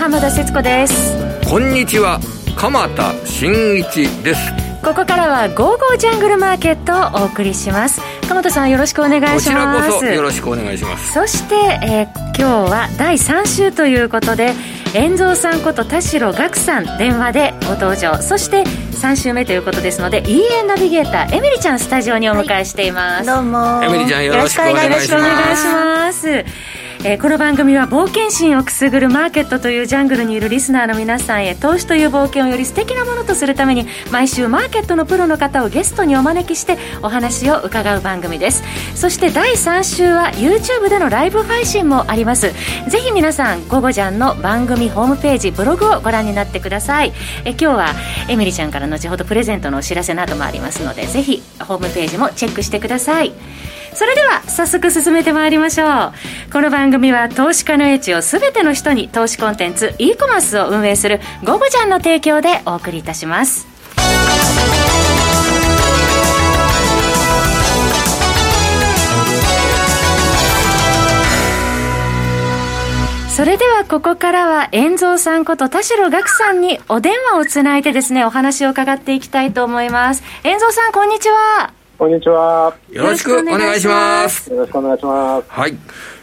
浜田節子です。こんにちは。鎌田新一です。ここからは「ゴーゴージャングルマーケット」をお送りします。鎌田さんよろしくお願いします。こちらこそよろしくお願いします。そして、えー、今日は第3週ということで遠蔵さんこと田代岳さん電話でご登場。そして3週目ということですので EA ナビゲーターエミリちゃんスタジオにお迎えしています、はい、どうも。エミリちゃんよろしくお願いしますえー、この番組は冒険心をくすぐるマーケットというジャングルにいるリスナーの皆さんへ投資という冒険をより素敵なものとするために毎週マーケットのプロの方をゲストにお招きしてお話を伺う番組です。そして第3週は YouTube でのライブ配信もあります。ぜひ皆さん「ゴゴジャン」の番組ホームページブログをご覧になってください。え今日はエミリちゃんから後ほどプレゼントのお知らせなどもありますのでぜひホームページもチェックしてください。それでは早速進めてまいりましょうこの番組は投資家の英知を全ての人に投資コンテンツ e コマースを運営する「ゴゴジャン」の提供でお送りいたしますそれではここからは、遠蔵さんこと田代岳さんにお電話をつないでですね、お話を伺っていきたいと思います。遠蔵さん、こんにちは。こんにちは。よろしくお願いします。よろしくお願いします。はい。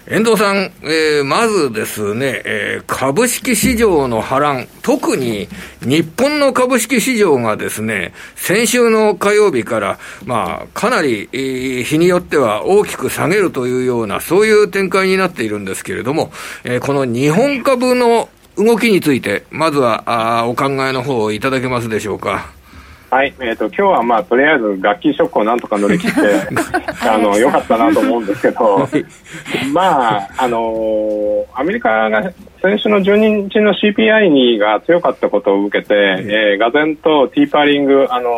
遠藤さん、えー、まずですね、えー、株式市場の波乱、特に日本の株式市場がですね、先週の火曜日から、まあ、かなり、えー、日によっては大きく下げるというような、そういう展開になっているんですけれども、えー、この日本株の動きについて、まずはあお考えの方をいただけますでしょうか。はい、えっ、ー、と今日はまあとりあえず楽器ショックをなんとか乗り切って あの良かったなと思うんですけど、まああのー、アメリカが先週の12日の CPI にが強かったことを受けて、えー、がぜんとティーパーリングあの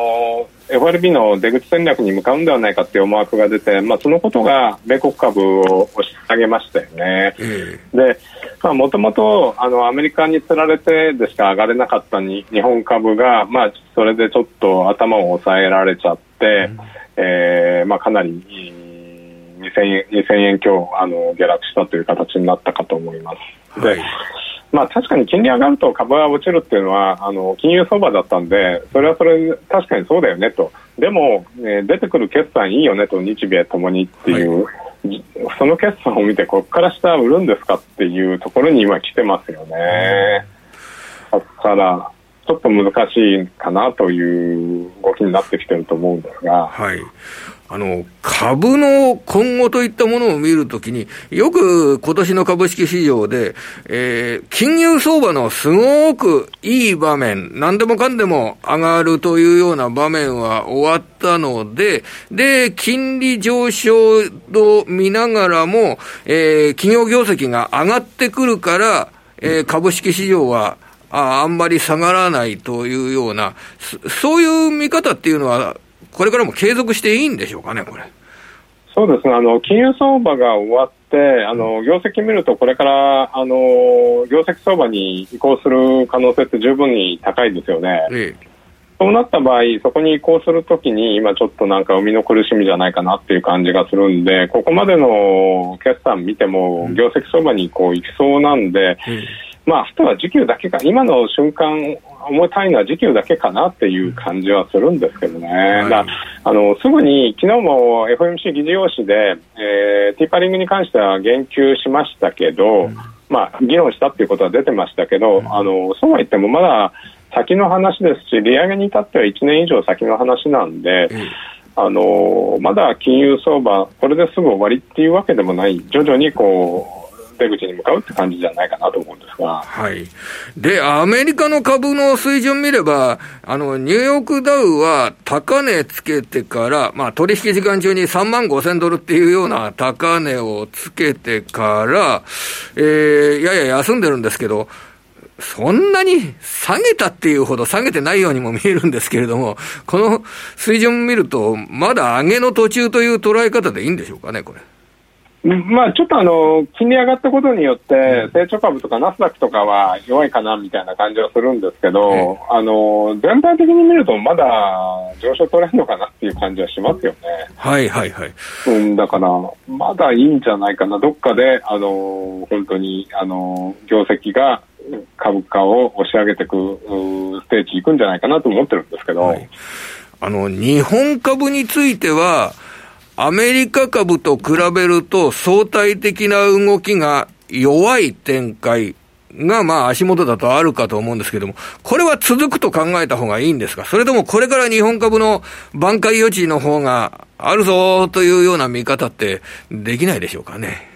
ー FRB の出口戦略に向かうんではないかという思惑が出て、まあ、そのことが米国株を押し下げましたよね。で、もともとアメリカにつられてでしか上がれなかったに日本株が、まあ、それでちょっと頭を抑えられちゃって、うん、えー、まあ、かなり2000円 ,2000 円強あの下落したという形になったかと思います。で、はいまあ、確かに金利上がると株は落ちるっていうのはあの金融相場だったんでそれはそれ確かにそうだよねとでも、えー、出てくる決算いいよねと日米ともにっていう、はい、その決算を見てここから下売るんですかっていうところに今来てますよね。だからちょっと難しいかなという動きになってきてると思うんですが。はいあの、株の今後といったものを見るときに、よく今年の株式市場で、えー、金融相場のすごくいい場面、何でもかんでも上がるというような場面は終わったので、で、金利上昇を見ながらも、えー、企業業績が上がってくるから、えー、株式市場はああんまり下がらないというような、そういう見方っていうのは、これからも継続していいんでしょうかね、これ。そうですね、あの金融相場が終わって、あの業績見ると、これからあの業績相場に移行する可能性って十分に高いですよね。ええ。そうなった場合、そこに移行するときに、今ちょっとなんか生みの苦しみじゃないかなっていう感じがするんで、ここまでの決算見ても、業績相場にこう行きそうなんで、うんまあ、あとは時給だけか、今の瞬間、重たいのは時給だけかなっていう感じはするんですけどね、はい、だあのすぐに昨日も FMC 議事要旨で、えー、ティーパリングに関しては言及しましたけど、うん、まあ、議論したっていうことは出てましたけど、うん、あのそうは言ってもまだ先の話ですし、利上げに至っては1年以上先の話なんで、うんあのまだ金融相場、これですぐ終わりっていうわけでもない、徐々にこう出口に向かうって感じじゃないかなと思うんですが。はい。で、アメリカの株の水準見れば、あの、ニューヨークダウは高値つけてから、まあ、取引時間中に3万5千ドルっていうような高値をつけてから、えー、やや休んでるんですけど、そんなに下げたっていうほど下げてないようにも見えるんですけれども、この水準見ると、まだ上げの途中という捉え方でいいんでしょうかね、これ。まあ、ちょっとあの金利上がったことによって、成長株とかナスダックとかは弱いかなみたいな感じはするんですけど、あの全体的に見ると、まだ上昇トレンドかなっていう感じはしますよね。はいはいはい。うん、だから、まだいいんじゃないかな、どっかで、あの本当にあの業績が株価を押し上げていくステージ行くんじゃないかなと思ってるんですけど、はい、あの日本株については、アメリカ株と比べると相対的な動きが弱い展開が、まあ足元だとあるかと思うんですけども、これは続くと考えた方がいいんですかそれともこれから日本株の挽回余地の方があるぞというような見方ってできないでしょうかね。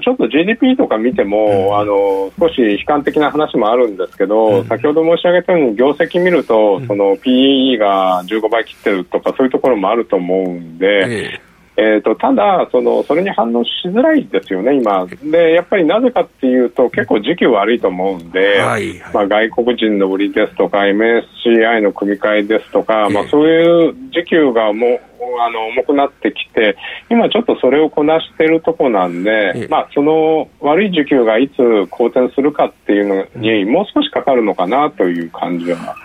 ちょっと GDP とか見ても、うん、あの少し悲観的な話もあるんですけど、うん、先ほど申し上げたように業績見ると、うん、その PE が15倍切ってるとかそういうところもあると思うんで、えーと、ただその、それに反応しづらいですよね、今。で、やっぱりなぜかっていうと、結構時期悪いと思うんで、はいはい、まあ、外国人の売りですとか、MSCI の組み替えですとか、まあ、そういう時給がもうあの重くなってきて、今ちょっとそれをこなしているところなんで、まあ、その悪い需給がいつ好転するかっていうのに、もう少しかかるのかなという感じは。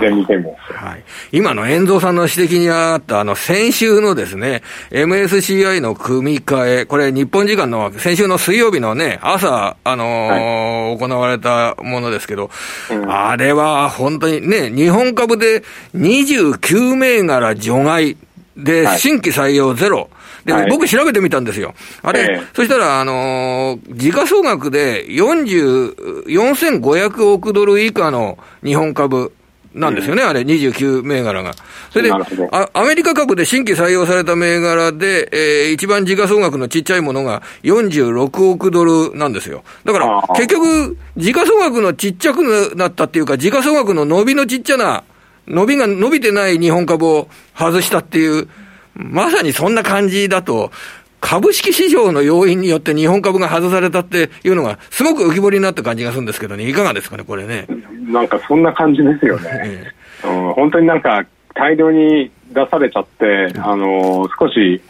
で見てます、はい、今の遠藤さんの指摘にあった、あの、先週のですね、MSCI の組み替え、これ日本時間の先週の水曜日のね、朝、あのーはい、行われたものですけど、うん、あれは本当にね、日本株で29銘柄除外、で、はい、新規採用ゼロ。で、はい、僕調べてみたんですよ。あれ、えー、そしたら、あのー、時価総額で40、4500億ドル以下の日本株なんですよね、うん、あれ、29銘柄が。それであ、アメリカ株で新規採用された銘柄で、えー、一番時価総額のちっちゃいものが46億ドルなんですよ。だから、結局、時価総額のちっちゃくなったっていうか、時価総額の伸びのちっちゃな伸びが伸びてない日本株を外したっていう、まさにそんな感じだと、株式市場の要因によって日本株が外されたっていうのが、すごく浮き彫りになった感じがするんですけどね、いかがですかね、これね。なんかそんな感じですよね。うん、本当になんか大量に出されちゃって、あの少し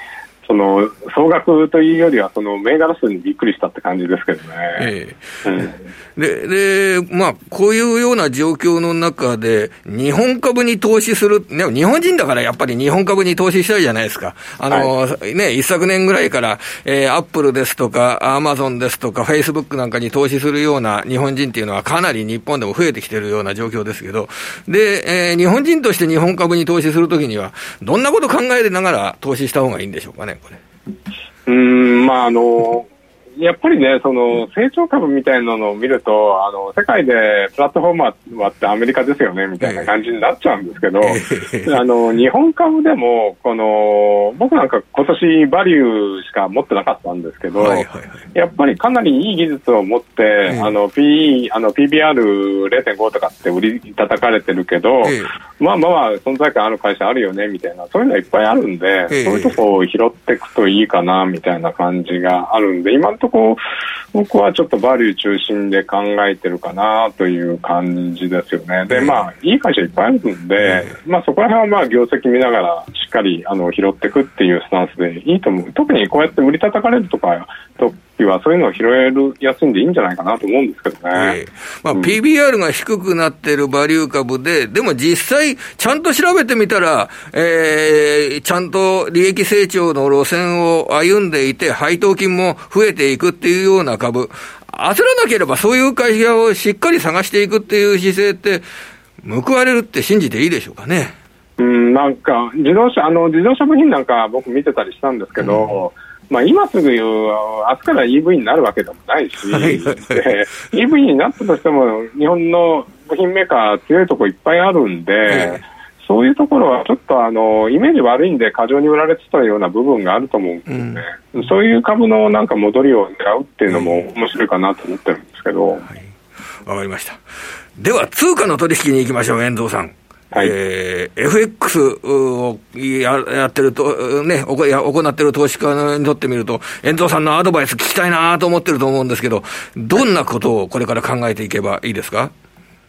その総額というよりは、その銘柄数にびっくりしたって感じですけどね。ええでで、まあ、こういうような状況の中で、日本株に投資する、でも日本人だからやっぱり日本株に投資したいじゃないですか。あの、はい、ね、一昨年ぐらいから、えー、アップルですとか、アマゾンですとか、フェイスブックなんかに投資するような日本人っていうのはかなり日本でも増えてきてるような状況ですけど、で、えー、日本人として日本株に投資するときには、どんなこと考えながら投資した方がいいんでしょうかね。これ。うん、まあ、あの、やっぱりね、その成長株みたいなのを見ると、あの世界でプラットフォーマーはってアメリカですよねみたいな感じになっちゃうんですけど、あの日本株でもこの、僕なんか今年バリューしか持ってなかったんですけど、はいはいはい、やっぱりかなりいい技術を持って、あの PE、あの PBR0.5 とかって売り叩かれてるけど、まあまあ存在感ある会社あるよねみたいな、そういうのいっぱいあるんで、そういうとこを拾っていくといいかなみたいな感じがあるんで、今のとこ僕はちょっとバリュー中心で考えてるかなという感じですよね。で、まあ、いい会社いっぱいあるんで、まあ、そこら辺はまあ、業績見ながら、しっかりあの拾っていくっていうスタンスでいいと思う。特にこうやって売り叩かれるとか、とはそういうのを拾えるやすいんでいいんじゃないかなと思うんですけどね。えー、まあ、PBR が低くなってるバリュー株で、でも実際、ちゃんと調べてみたら、えー、ちゃんと利益成長の路線を歩んでいて、配当金も増えていくっていうような株、焦らなければそういう会社をしっかり探していくっていう姿勢って、報われるって信じていいでしょうかね。うん、なんか、自動車、あの、自動車部品なんか僕見てたりしたんですけど、うん。まあ、今すぐ言う、明日から EV になるわけでもないし、EV になったとしても、日本の部品メーカー、強いところいっぱいあるんで、そういうところはちょっとあのイメージ悪いんで、過剰に売られてたような部分があると思うんですよね、うん、そういう株のなんか戻りを狙うっていうのも面白いかなと思ってるんですけど。わ、はい、かりました。では、通貨の取引に行きましょう、遠藤さん。はい、えー、FX をややってると、ね、行行ってる投資家にとってみると、遠藤さんのアドバイス聞きたいなと思ってると思うんですけど、どんなことをこれから考えていけばいいですか？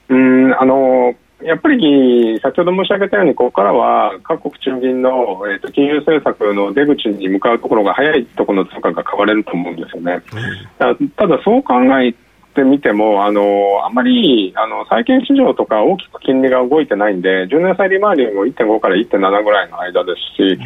うんあのやっぱり先ほど申し上げたように、ここからは各国中銀の、えーと、金融政策の出口に向かうところが早いところの通貨が買われると思うんですよね。うん、ただ、そう考えってみても、あのあんまりあの債券市場とか大きく金利が動いてないんで、10年債利回りも1.5から1.7ぐらいの間ですし、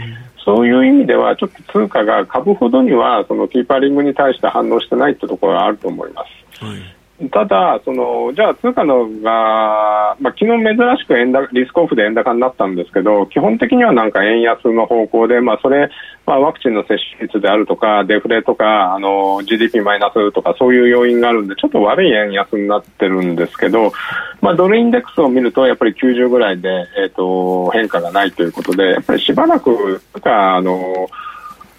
そういう意味では、ちょっと通貨が株ほどにはそのキーパーリングに対して反応してないってところがあると思います。はいただ、そのじゃあ通貨のが、まあ、昨日珍しく円高リスクオフで円高になったんですけど、基本的にはなんか円安の方向で、まあ、それ、まあ、ワクチンの接種率であるとか、デフレとか、あの GDP マイナスとか、そういう要因があるんで、ちょっと悪い円安になってるんですけど、まあ、ドルインデックスを見ると、やっぱり90ぐらいで、えーと、変化がないということで、やっぱりしばらくなん、かあの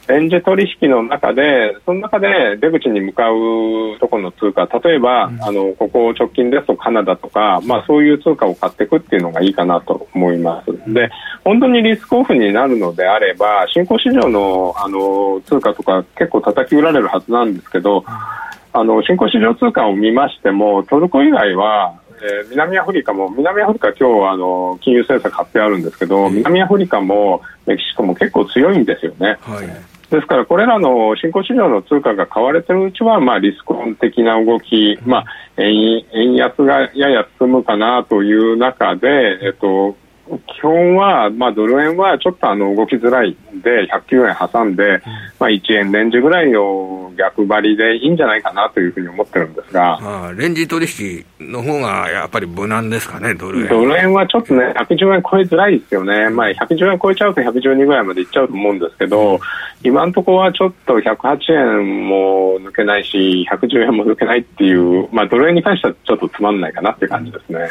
円ン取引の中で、その中で出口に向かうところの通貨、例えば、うん、あのここ直近ですとカナダとか、まあ、そういう通貨を買っていくっていうのがいいかなと思います。で、本当にリスクオフになるのであれば、新興市場のあの通貨とか結構叩き売られるはずなんですけど、あの新興市場通貨を見ましても、トルコ以外は、えー、南アフリカも、南アフリカ今日あの金融政策発表あるんですけど、南アフリカもメキシコも結構強いんですよね。はいですから、これらの新興市場の通貨が買われているうちは、まあ、リスクオン的な動き、まあ、円円安がやや進むかなという中で、えっと、基本は、まあ、ドル円はちょっとあの動きづらいんで、109円挟んで、まあ、1円レンジぐらいの逆張りでいいんじゃないかなというふうに思ってるんですが、ああレンジ取引の方がやっぱり無難ですかね、ドル円。ドル円はちょっとね、110円超えづらいですよね、まあ、110円超えちゃうと112ぐらいまでいっちゃうと思うんですけど、今のところはちょっと108円も抜けないし、110円も抜けないっていう、まあ、ドル円に関してはちょっとつまんないかなっていう感じですね。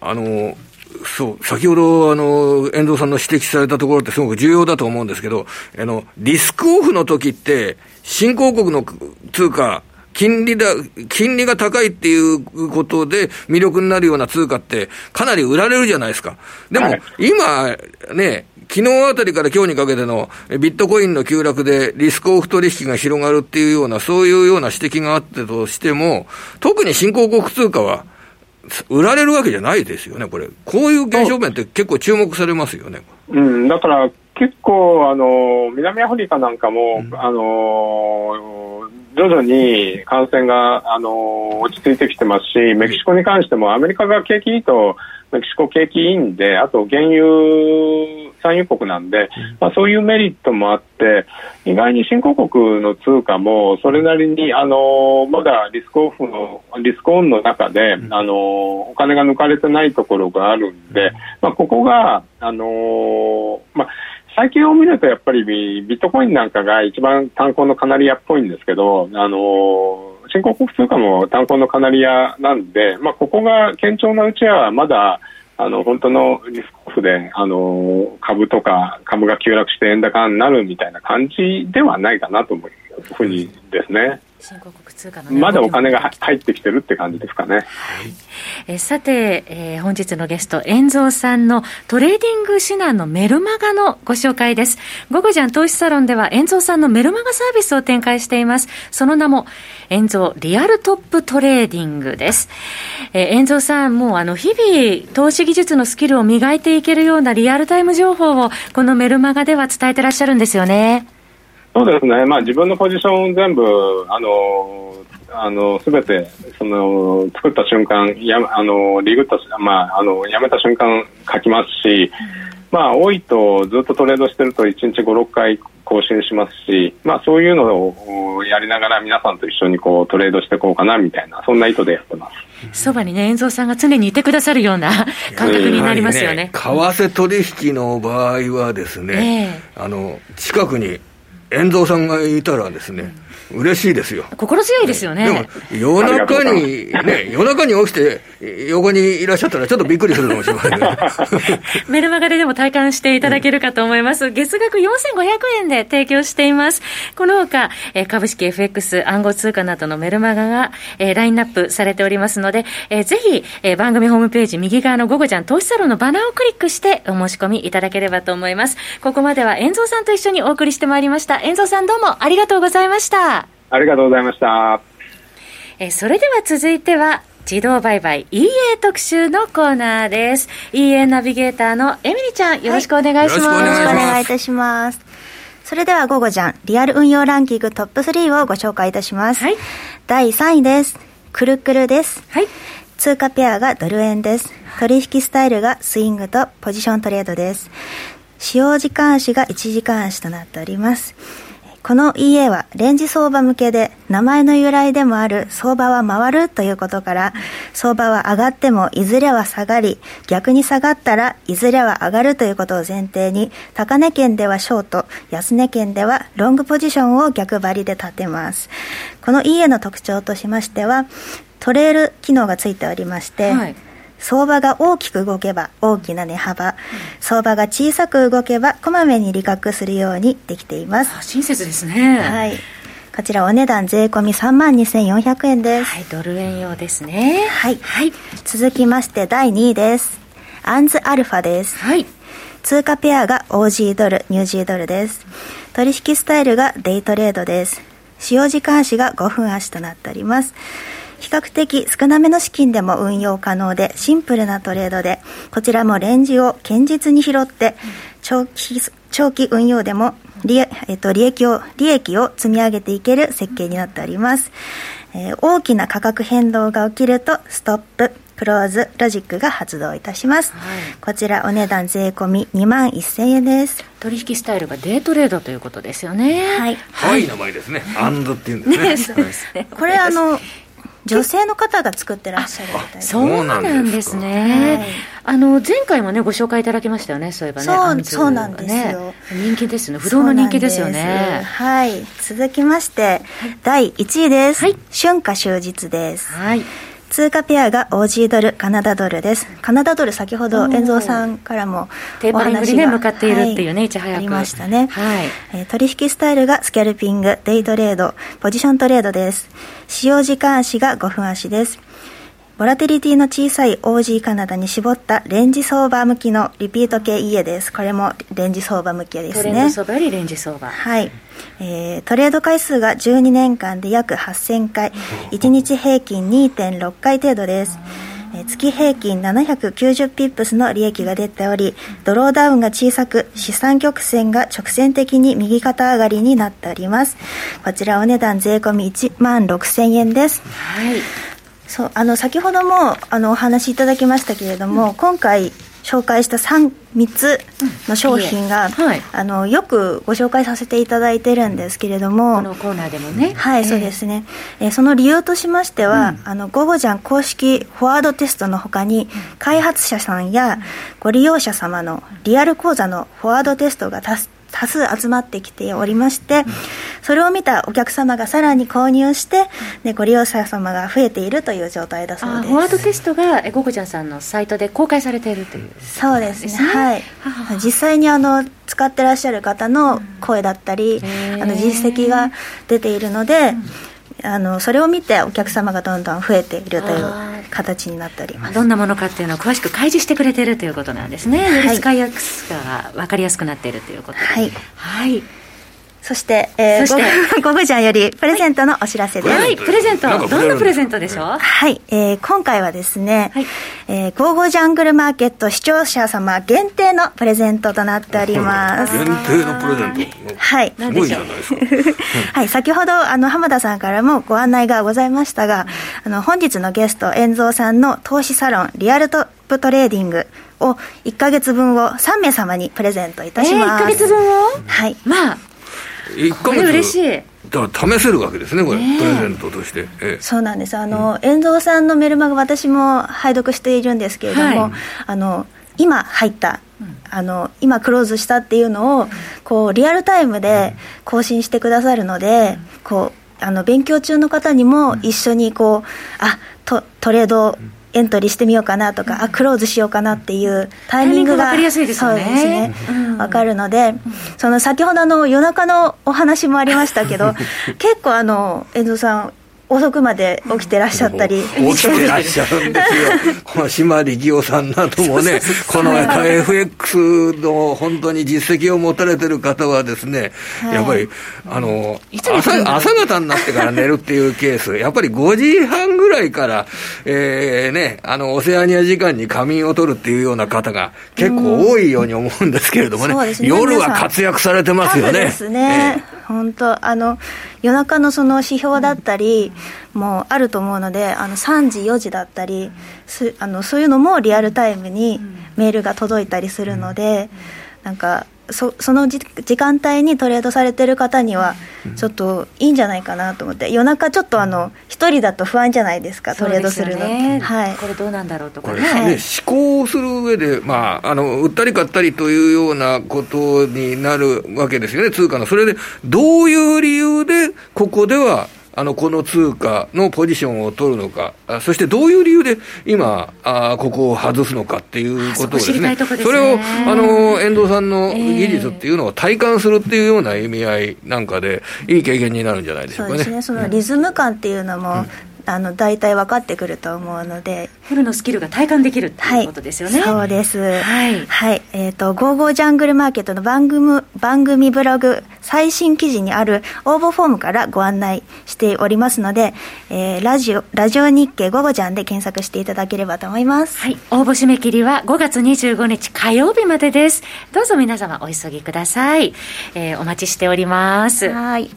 あのそう、先ほど、あの、遠藤さんの指摘されたところってすごく重要だと思うんですけど、あの、リスクオフの時って、新興国の通貨、金利だ、金利が高いっていうことで魅力になるような通貨ってかなり売られるじゃないですか。でも、今、ね、昨日あたりから今日にかけてのビットコインの急落でリスクオフ取引が広がるっていうような、そういうような指摘があってとしても、特に新興国通貨は売られるわけじゃないですよね、これ。こういう現象面って結構注目されますよね。うん、だから結構、あの、南アフリカなんかも、うん、あの、徐々に感染が、あの、落ち着いてきてますし、メキシコに関してもアメリカが景気いいと、メキシコ景気いいんで、あと原油産油国なんで、まあ、そういうメリットもあって、意外に新興国の通貨もそれなりに、あのまだリスクオフの、リスクオンの中で、あのお金が抜かれてないところがあるんで、まあ、ここが、あのまあ、最近を見るとやっぱりビットコインなんかが一番炭鉱のカナリアっぽいんですけど、あの新興国通貨も炭鉱のカナリアなんで、まあ、ここが堅調なうちはまだあの本当のリスクオフであの株とか株が急落して円高になるみたいな感じではないかなと思うふうにですね。新興国通貨の、ね、まだお金が入ってきてるって感じですかね。はい、えさて、えー、本日のゲスト、遠蔵さんのトレーディング指南のメルマガのご紹介です。ゴゴジャン投資サロンでは、遠蔵さんのメルマガサービスを展開しています。その名も、遠蔵リアルトップトレーディングです。えー、遠蔵さん、もうあの、日々、投資技術のスキルを磨いていけるようなリアルタイム情報を、このメルマガでは伝えてらっしゃるんですよね。そうですね、まあ、自分のポジション全部、あのあのすべてその作った瞬間、やあのリグった、まあ、あのやめた瞬間書きますし、まあ、多いとずっとトレードしてると1日5、6回更新しますし、まあ、そういうのをやりながら皆さんと一緒にこうトレードしていこうかなみたいな、そんな意図でやってます。そばにね、遠蔵さんが常にいてくださるような感覚になりますよね。ね為替取引の場合はですね、えー、あの、近くに遠藤さんがいたらですね、嬉しいですよ。心強いですよね。でも、夜中に、ね、夜中に起きて、横にいらっしゃったらちょっとびっくりするかもしれませんね。メルマガででも体感していただけるかと思います。月額4500円で提供しています。この他、え株式 FX 暗号通貨などのメルマガが、えラインナップされておりますので、えぜひ、え番組ホームページ右側の午後ちゃん投資サロンのバナーをクリックしてお申し込みいただければと思います。ここまでは遠蔵さんと一緒にお送りしてまいりました。遠蔵さんどうもありがとうございました。ありがとうございました。えそれでは続いては、自動売買 EA 特集のコーナーです。EA ナビゲーターのエミリちゃん、よろしくお願いします。はい、よろしくお願いいたします。それでは午後じゃん、リアル運用ランキングトップ3をご紹介いたします。はい、第3位です。くるくるです。はい。通貨ペアがドル円です。取引スタイルがスイングとポジショントレードです。使用時間足が1時間足となっております。この EA はレンジ相場向けで名前の由来でもある相場は回るということから相場は上がってもいずれは下がり逆に下がったらいずれは上がるということを前提に高値圏ではショート安値圏ではロングポジションを逆張りで立てます。この EA の特徴としましてはトレール機能がついておりまして、はい。相場が大きく動けば大きな値幅、相場が小さく動けばこまめに利確するようにできています。親切ですね。はい。こちらお値段税込み3万2400円です。はいドル円用ですね。はい、はい、続きまして第2位です。アンズアルファです。はい。通貨ペアが OG ドルニュージードルです。取引スタイルがデイトレードです。使用時間足が5分足となっております比較的少なめの資金でも運用可能でシンプルなトレードでこちらもレンジを堅実に拾って長期長期運用でも利,、えっと、利益を利益を積み上げていける設計になっております、えー、大きな価格変動が起きるとストップクローズロジックが発動いたします、はい、こちらお値段税込み2万1000円です。取引スタイルがデートレードということですよね。はい、はい、名前ですね。アンドっていうんですね。ねそうですね。これあの女性の方が作ってらっしゃるみたいそうなんですね、はい、あの前回もねご紹介いただきましたよねそういえばねそうそうなんですよ、人気ですね。不動の人気ですよね。はい。続きまして、はい、第1位です、はい、春夏秋日です。はい通貨ペアが OG ドル、カナダドルです。カナダドル、先ほど、遠蔵さんからもテーパリングに、ね、向かっているっていうね、はい、いち早く。ありましたね。はい。えー、取引スタイルがスキャルピング、デイトレード、ポジショントレードです。使用時間足が5分足です。ボラティリティの小さい OG カナダに絞ったレンジ相場向きのリピート系家です。これもレンジ相場向きですね。トレンド相場よりレンジ相場。はい。えー、トレード回数が12年間で約8000回、1日平均2.6回程度です。月平均790ピップスの利益が出ており、ドローダウンが小さく、資産曲線が直線的に右肩上がりになっております。こちらお値段税込み1万6000円です。はい。そうあの先ほどもあのお話しいただきましたけれども、うん、今回紹介した 3, 3つの商品が、うんはい、あのよくご紹介させていただいてるんですけれどもこのコーナーでもね。はい、えー、そうですね、えー、その理由としましては、うん、あのゴゴジャン公式フォワードテストのほかに、開発者さんやご利用者様のリアル講座のフォワードテストが多多数集まってきておりまして、それを見たお客様がさらに購入して、ね、ご利用者様が増えているという状態だそうです。ワードテストがゴゴちゃんさんのサイトで公開されているという、そうですね。はい。実際にあの使ってらっしゃる方の声だったり、うん、あの実績が出ているので、あのそれを見てお客様がどんどん増えているという形になっております。どんなものかっていうのを詳しく開示してくれているということなんですね、より使いやすさが分かりやすくなっているということで。はい、はいそして、えー、そしてゴゴジャンよりプレゼントのお知らせです。はい、プレゼント。どんなプレゼントでしょう？はい、えー、今回はですね、はい、えー、ゴーゴジャングルマーケット視聴者様限定のプレゼントとなっております。限定のプレゼントはい。すごいじゃないですか。はい、先ほど、あの、浜田さんからもご案内がございましたが、あの、本日のゲスト、遠蔵さんの投資サロン、リアルトップトレーディングを1か月分を3名様にプレゼントいたします。えー、1か月分を？はい。まあ、1か月嬉しい。だから試せるわけですねこれ、プレゼントとして、えそうなんです。あの、遠藤さんのメルマガ私も拝読しているんですけれども、はい、あの今入ったあの今クローズしたっていうのをこうリアルタイムで更新してくださるので、こうあの勉強中の方にも一緒にこうあトトレードエントリーしてみようかなとか、あクローズしようかなっていうタイミングが分かりやすいですね。そうですね、分かるので、その先ほどの夜中のお話もありましたけど 結構あの遠藤さん遅くまで起きてらっしゃったり。起きてらっしゃるんですよ。この島力夫さんなどもねこの FX の本当に実績を持たれてる方はですね、はい、やっぱりあの朝朝方になってから寝るっていうケース。やっぱり5時半ぐらいからえー、ねあのオセアニア時間に仮眠を取るっていうような方が結構多いように思うんですけれどもね。ね、夜は活躍されてますよね。ですね、えー、本当あの夜中のその指標だったりもあると思うのであの3時4時だったりあのそういうのもリアルタイムにメールが届いたりするのでなんかそその時間帯にトレードされてる方には、ちょっといいんじゃないかなと思って、夜中、ちょっとあの一人だと不安じゃないですか、トレードするの、ね、はい、これどうなんだろうとかね、ね思考する上で、まあ、あの売ったり買ったりというようなことになるわけですよね、通貨の。それでどういう理由で、ここではあの、この通貨のポジションを取るのか、そしてどういう理由で今、あここを外すのかっていうことをですね、そね。それを、あの、遠藤さんの技術っていうのを体感するっていうような意味合いなんかで、いい経験になるんじゃないでしょうかね。そうですね、そのリズム感っていうのも、うんあの大体分かってくると思うので。フルのスキルが体感できるっていうことですよね、はい、そうです。はい、はい、えっ、ー、と「ゴーゴージャングルマーケット」の番組番組ブログ最新記事にある応募フォームからご案内しておりますので、えー、ラジオラジオ日経ゴゴジャンで検索していただければと思います。はい。応募締め切りは5月25日火曜日までです。どうぞ皆様お急ぎください、えー、お待ちしております。はい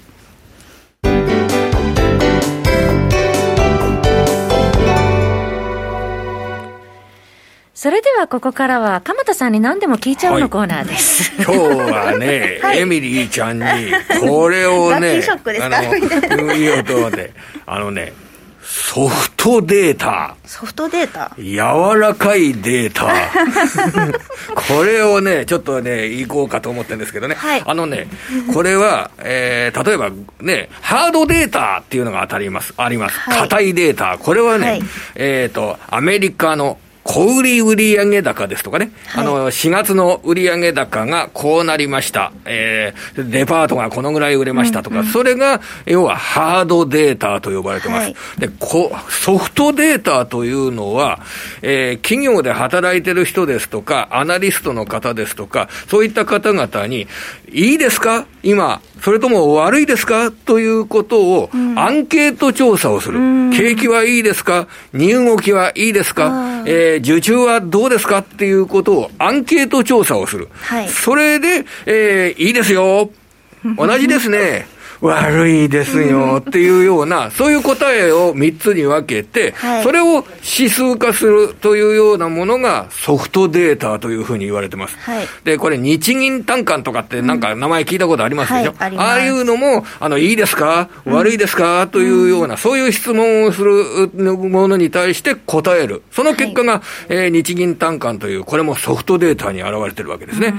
それではここからは、鎌田さんに何でも聞いちゃうのコーナーです。はい、今日はね、はい、エミリーちゃんに、これをね、ショックですかあの、いい音で、あのね、ソフトデータ。ソフトデータ？柔らかいデータ。これをね、ちょっとね、いこうかと思ってるんですけどね。はい、あのね、これは、えー、例えばね、ハードデータっていうのが当たります、あります。硬、はい、いデータ。これはね、はい、えっ、ー、と、アメリカの小売売上高ですとかね、はい、あの、4月の売上高がこうなりました。えー、デパートがこのぐらい売れましたとか、うんうん、それが、要はハードデータと呼ばれてます。はい、でこ、ソフトデータというのは、えー、企業で働いてる人ですとか、アナリストの方ですとか、そういった方々に、いいですか？今、それとも悪いですか？ということを、アンケート調査をする。うん、景気はいいですか？荷動きはいいですか？えー受注はどうですか？っていうことをアンケート調査をする。はい。それで、えー、いいですよ。同じですね。悪いですよっていうような、そういう答えを3つに分けて、はい、それを指数化するというようなものがソフトデータというふうに言われてます。はい、で、これ日銀単価とかってなんか名前聞いたことありますでしょ、うんはい、ああいうのも、あの、いいですか？悪いですか、というような、そういう質問をするものに対して答える。その結果が、えー、日銀単価という、これもソフトデータに現れてるわけですね。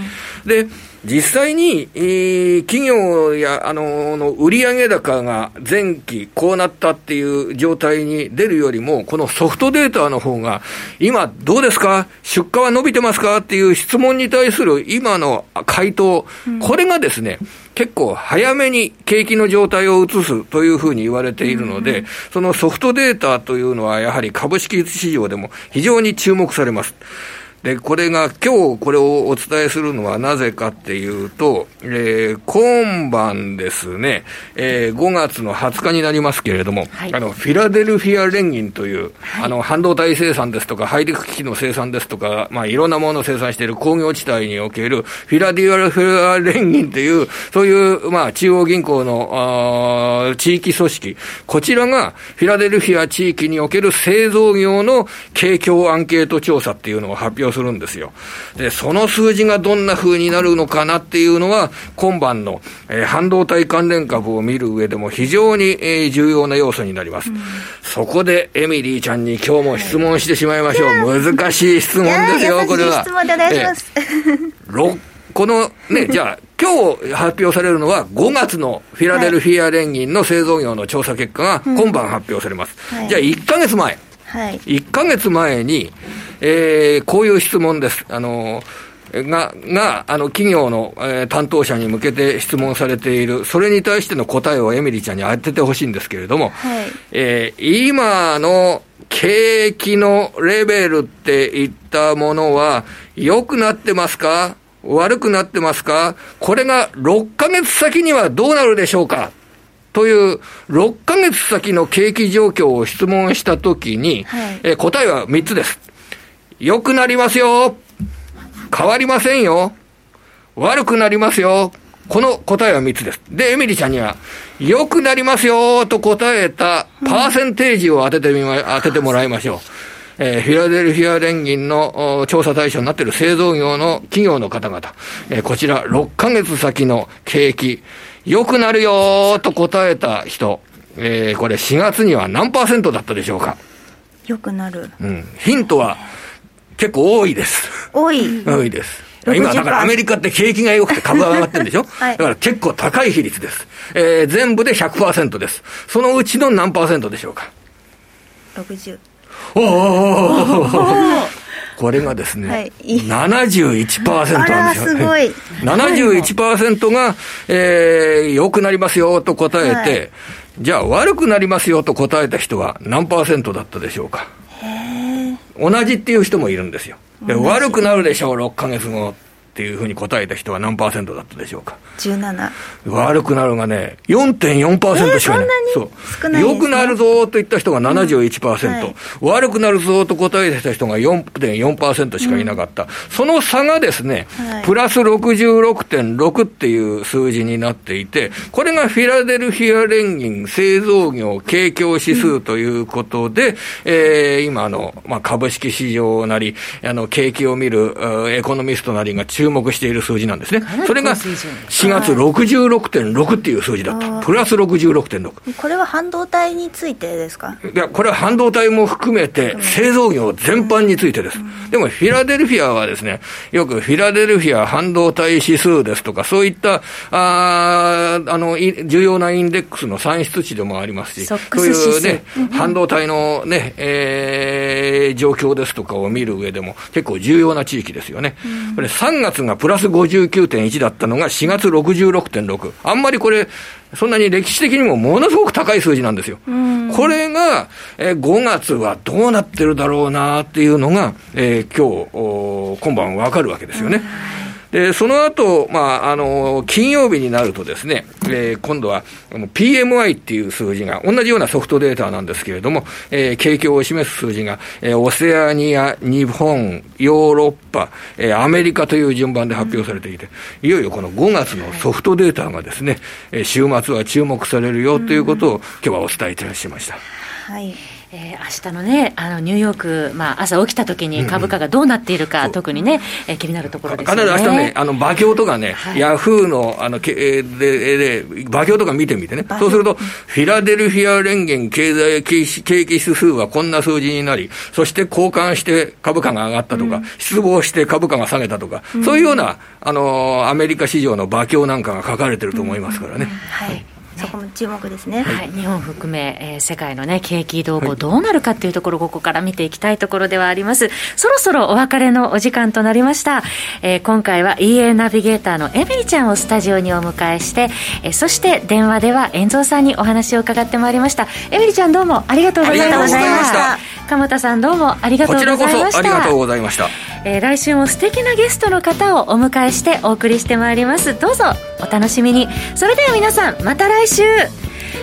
うん、で、実際に、えー、企業や、あの、の売上高が前期こうなったっていう状態に出るよりも、このソフトデータの方が、今どうですか？出荷は伸びてますか？っていう質問に対する今の回答、うん、これがですね、結構早めに景気の状態を移すというふうに言われているので、うん、そのソフトデータというのはやはり株式市場でも非常に注目されます。で、これが、今日これをお伝えするのはなぜかっていうと、えー、今晩ですね、えー、5月の20日になりますけれども、はい、あの、フィラデルフィア連銀という、はい、あの、半導体生産ですとか、ハイテク機器の生産ですとか、まあ、いろんなものを生産している工業地帯における、フィラデルフィア連銀という、そういう、まあ、中央銀行の、あ地域組織、こちらが、フィラデルフィア地域における製造業の景況アンケート調査っていうのを発表するんですよ。で、その数字がどんな風になるのかなっていうのは、今晩の、えー、半導体関連株を見る上でも非常に、えー、重要な要素になります。うん、そこで、エミリーちゃんに今日も質問してしまいましょう。難しい質問ですよ、これは。質問でお願いします。えー、このね、じゃあ、今日発表されるのは5月のフィラデルフィア連銀の製造業の調査結果が今晩発表されます。はい、じゃあ1ヶ月前。はい、1ヶ月前に、えー、こういう質問です。あのが、が、あの、企業の、えー、担当者に向けて質問されている、それに対しての答えをエミリーちゃんに当ててほしいんですけれども、はい、えー、今の景気のレベルっていったものは、良くなってますか？悪くなってますか？これが6ヶ月先にはどうなるでしょうか？という、6ヶ月先の景気状況を質問したときに、はい、え答えは3つです。良くなりますよ。変わりませんよ。悪くなりますよ。この答えは3つです。で、エミリちゃんには、良くなりますよと答えたパーセンテージを当ててみま、当ててもらいましょう。えー、フィラデルフィア連銀の調査対象になっている製造業の企業の方々、えー、こちら6ヶ月先の景気、良くなるよと答えた人、えー、これ4月には何パーセントだったでしょうか？良くなる。うん。ヒントは結構多いです。多い多いです。今、だからアメリカって景気が良くて株が上がってるんでしょ、はい、だから結構高い比率です。えー、全部で100%です。そのうちの何パーセントでしょうか ?60。おおこれがですね、はい、71%なんですよ。すごい。71%が、えー、良くなりますよと答えて、はい、じゃあ悪くなりますよと答えた人は何パーセントだったでしょうか。同じっていう人もいるんですよ。悪くなるでしょう、6か月後。っていうふうに答えた人は何パーセントだったでしょうか。17。悪くなるがね、4.4%しかいない。えー、そう。ね、良くなるぞと言った人が71%、うんはい、悪くなるぞと答えた人が4.4%しかいなかった。うん、その差がですね、はい、プラス66.6っていう数字になっていて、これがフィラデルフィア連銀製造業景況指数ということで、うん、えー、今の、まあ、株式市場なり、あの、景気を見るエコノミストなりが注注目している数字なんですね。それが4月66.6っていう数字だった。プラス66.6。これは半導体についてですか？いや、これは半導体も含めて製造業全般についてです。でもフィラデルフィアはですね、よくフィラデルフィア半導体指数ですとか、そういった、ああの、重要なインデックスの算出値でもありますし、そういうね、半導体のね、えー、状況ですとかを見る上でも結構重要な地域ですよね。これ3月がプラス59.1だったのが4月66.6。あんまりこれ、そんなに歴史的にもものすごく高い数字なんですよ。これが、えー、5月はどうなってるだろうなっていうのが、えー、今日、今晩わかるわけですよね。で、その後、まあ、あの、金曜日になるとですね、えー、今度は PMI っていう数字が、同じようなソフトデータなんですけれども、えー、景況を示す数字が、えー、オセアニア、日本、ヨーロッパ、えー、アメリカという順番で発表されていて、いよいよこの5月のソフトデータがですね、え、週末は注目されるよということを今日はお伝えいたしました。はい。えー、明日のね、あのニューヨーク、まあ、朝起きた時に株価がどうなっているか、うんう。ん、特にね、えー、気になるところですね。必ず明日ね、あの馬鏡とかね、はい、ヤフーのあのけでで馬鏡とか見てみてね、そうすると、フィラデルフィア連銀経済景気指数はこんな数字になり、そして交換して株価が上がったとか、うん、失望して株価が下げたとか、うん、そういうような、あのアメリカ市場の馬鏡なんかが書かれてると思いますからね。はいそこも注目ですね、はい、日本含め、えー、世界の、ね、景気動向、どうなるかっていうところ、ここから見ていきたいところではあります。そろそろお別れのお時間となりました。えー、今回は EA ナビゲーターのエミリちゃんをスタジオにお迎えして、えー、そして電話では遠蔵さんにお話を伺ってまいりました。エミリちゃんどうもありがとうございました。鎌田さんどうもありがとうございました。こちらこそありがとうございました。えー、来週も素敵なゲストの方をお迎えしてお送りしてまいります。どうぞお楽しみに。それでは皆さん、また来週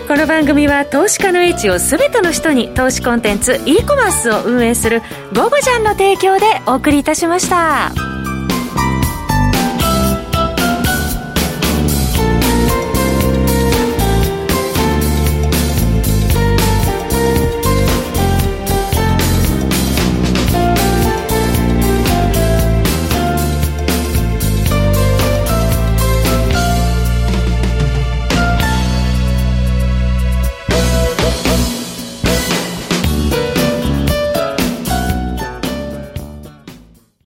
この番組は投資家の位置を全ての人に投資コンテンツ e コマースを運営する「ゴゴジャン」の提供でお送りいたしました。